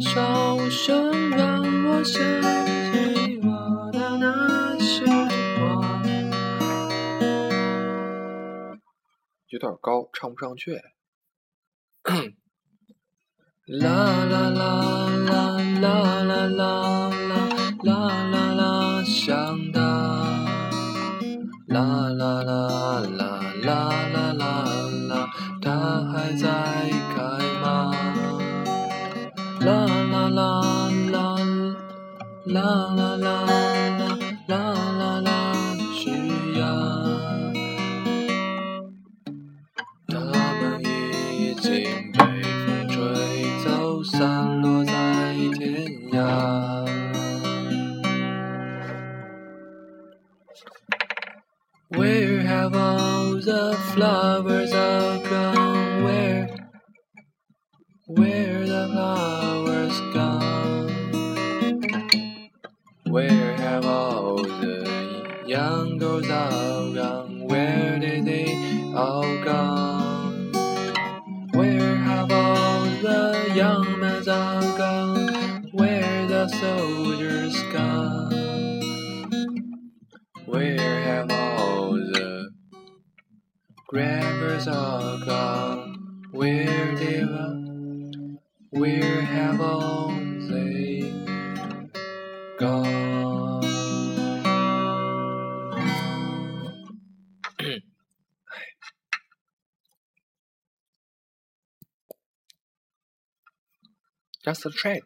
笑声让我想起我的那些话。有点高，唱不上去。啦啦啦啦啦啦啦啦啦啦，想他。啦啦啦啦啦啦啦啦，它还在 啦啦啦啦啦啦啦啦啦啦，是呀。它们已经被风吹走，散落在天涯。Where have all the flowers all gone? Where, the flowers gone? Where have all the young girls all gone? Where did they all gone? Where have all the young men all gone? Where the soldiers gone? Where have all the grabbers all gone? Where did they where have all they gone? Just a chat.